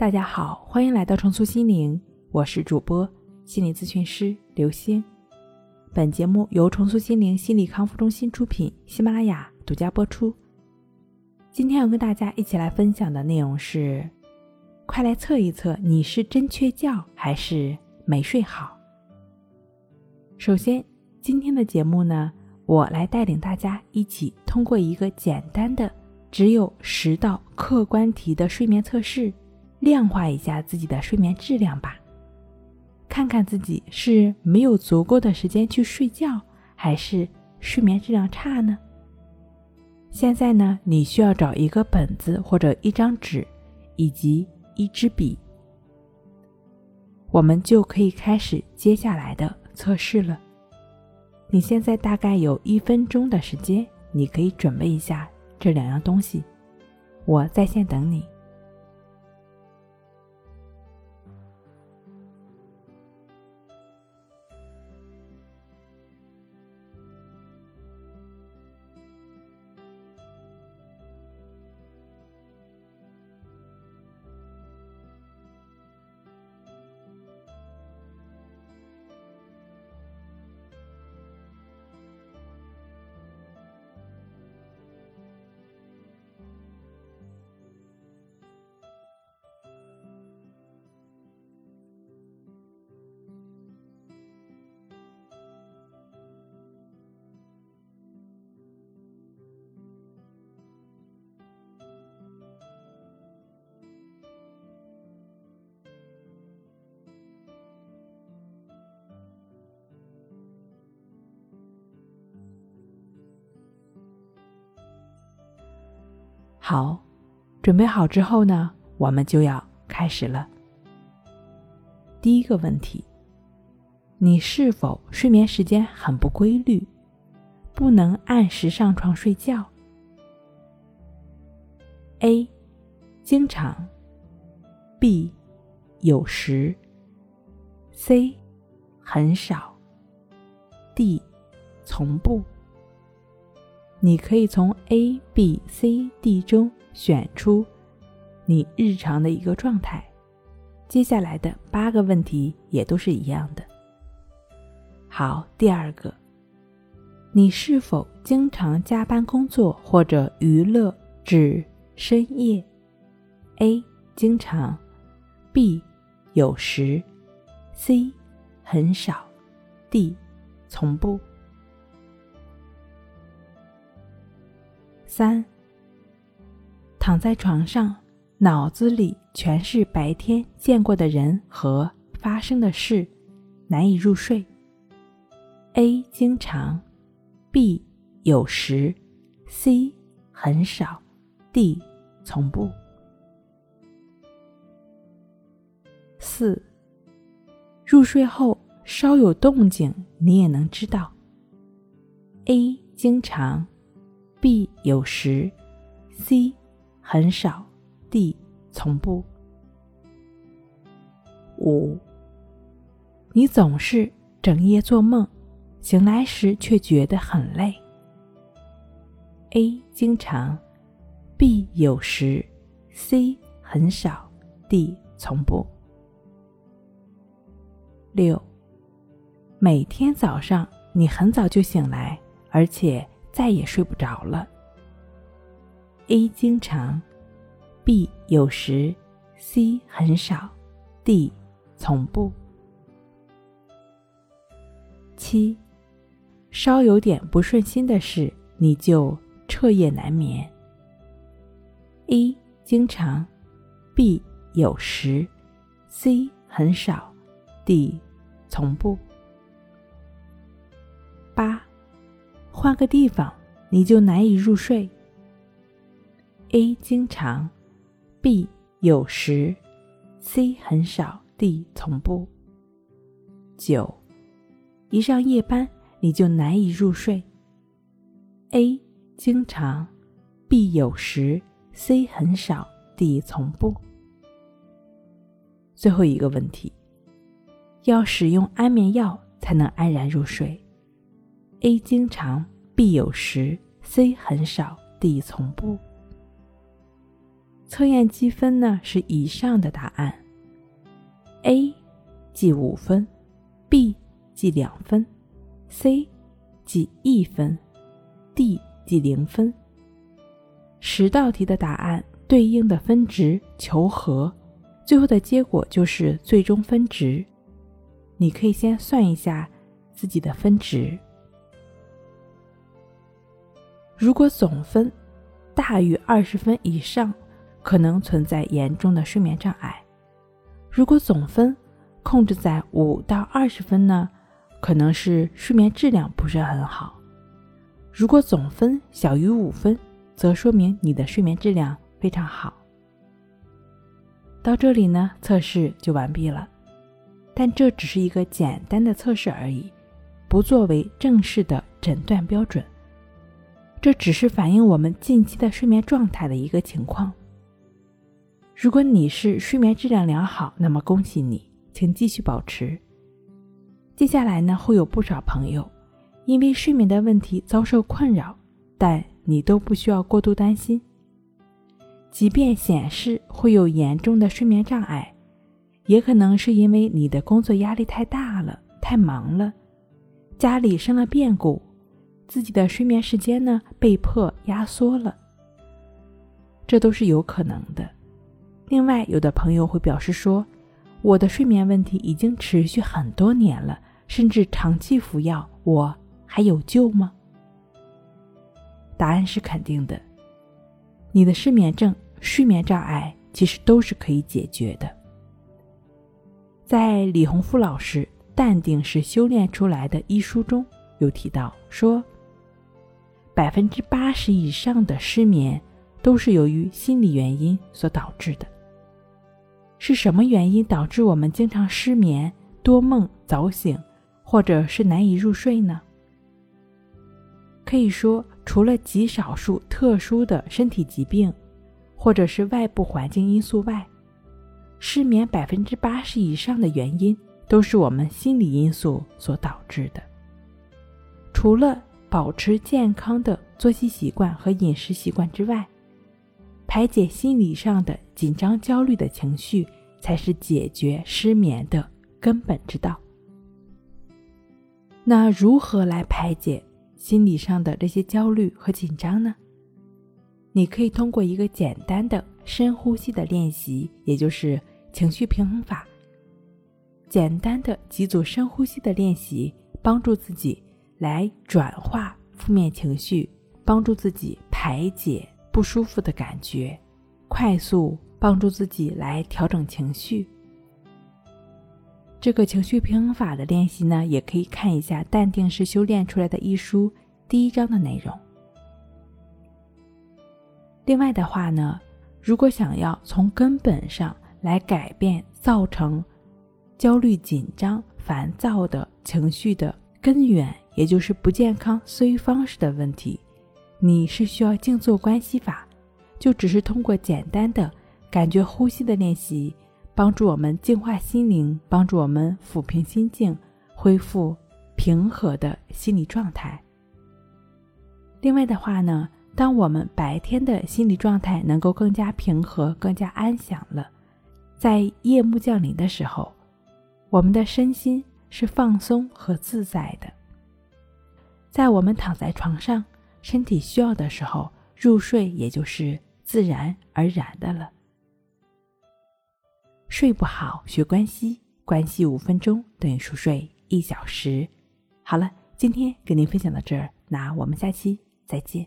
大家好，欢迎来到重塑心灵，我是主播心理咨询师刘星。本节目由重塑心灵心理康复中心出品，喜马拉雅独家播出。今天要跟大家一起来分享的内容是：快来测一测，你是真缺觉还是没睡好？首先，今天的节目呢，我来带领大家一起通过一个简单的、只有十道客观题的睡眠测试。量化一下自己的睡眠质量吧，看看自己是没有足够的时间去睡觉，还是睡眠质量差呢？现在呢，你需要找一个本子或者一张纸，以及一支笔，我们就可以开始接下来的测试了。你现在大概有一分钟的时间，你可以准备一下这两样东西，我在线等你。好，准备好之后呢，我们就要开始了。第一个问题，你是否睡眠时间很不规律，不能按时上床睡觉？A. 经常，B. 有时，C. 很少，D. 从不。你可以从 A、B、C、D 中选出你日常的一个状态。接下来的八个问题也都是一样的。好，第二个，你是否经常加班工作或者娱乐至深夜？A. 经常，B. 有时，C. 很少，D. 从不。三，躺在床上，脑子里全是白天见过的人和发生的事，难以入睡。A 经常，B 有时，C 很少，D 从不。四，入睡后稍有动静，你也能知道。A 经常。B 有时，C 很少，D 从不。五，你总是整夜做梦，醒来时却觉得很累。A 经常，B 有时，C 很少，D 从不。六，每天早上你很早就醒来，而且。再也睡不着了。A 经常，B 有时，C 很少，D 从不。七，稍有点不顺心的事，你就彻夜难眠。A 经常，B 有时，C 很少，D 从不。换个地方，你就难以入睡。A 经常，B 有时，C 很少，D 从不。九，一上夜班你就难以入睡。A 经常，B 有时，C 很少，D 从不。最后一个问题，要使用安眠药才能安然入睡。A 经常，B 有时，C 很少，D 从不。测验积分呢是以上的答案：A 记五分，B 记两分，C 记一分，D 记零分。十道题的答案对应的分值求和，最后的结果就是最终分值。你可以先算一下自己的分值。如果总分大于二十分以上，可能存在严重的睡眠障碍；如果总分控制在五到二十分呢，可能是睡眠质量不是很好；如果总分小于五分，则说明你的睡眠质量非常好。到这里呢，测试就完毕了，但这只是一个简单的测试而已，不作为正式的诊断标准。这只是反映我们近期的睡眠状态的一个情况。如果你是睡眠质量良好，那么恭喜你，请继续保持。接下来呢，会有不少朋友因为睡眠的问题遭受困扰，但你都不需要过度担心。即便显示会有严重的睡眠障碍，也可能是因为你的工作压力太大了，太忙了，家里生了变故。自己的睡眠时间呢被迫压缩了，这都是有可能的。另外，有的朋友会表示说，我的睡眠问题已经持续很多年了，甚至长期服药，我还有救吗？答案是肯定的。你的失眠症、睡眠障碍其实都是可以解决的。在李洪福老师《淡定是修炼出来的》一书中有提到说。百分之八十以上的失眠都是由于心理原因所导致的。是什么原因导致我们经常失眠、多梦、早醒，或者是难以入睡呢？可以说，除了极少数特殊的身体疾病，或者是外部环境因素外，失眠百分之八十以上的原因都是我们心理因素所导致的。除了保持健康的作息习惯和饮食习惯之外，排解心理上的紧张、焦虑的情绪，才是解决失眠的根本之道。那如何来排解心理上的这些焦虑和紧张呢？你可以通过一个简单的深呼吸的练习，也就是情绪平衡法。简单的几组深呼吸的练习，帮助自己。来转化负面情绪，帮助自己排解不舒服的感觉，快速帮助自己来调整情绪。这个情绪平衡法的练习呢，也可以看一下《淡定是修炼出来的》一书第一章的内容。另外的话呢，如果想要从根本上来改变造成焦虑、紧张、烦躁的情绪的根源，也就是不健康思维方式的问题，你是需要静坐关系法，就只是通过简单的感觉呼吸的练习，帮助我们净化心灵，帮助我们抚平心境，恢复平和的心理状态。另外的话呢，当我们白天的心理状态能够更加平和、更加安详了，在夜幕降临的时候，我们的身心是放松和自在的。在我们躺在床上，身体需要的时候入睡，也就是自然而然的了。睡不好学关系，关系五分钟等于熟睡一小时。好了，今天跟您分享到这儿，那我们下期再见。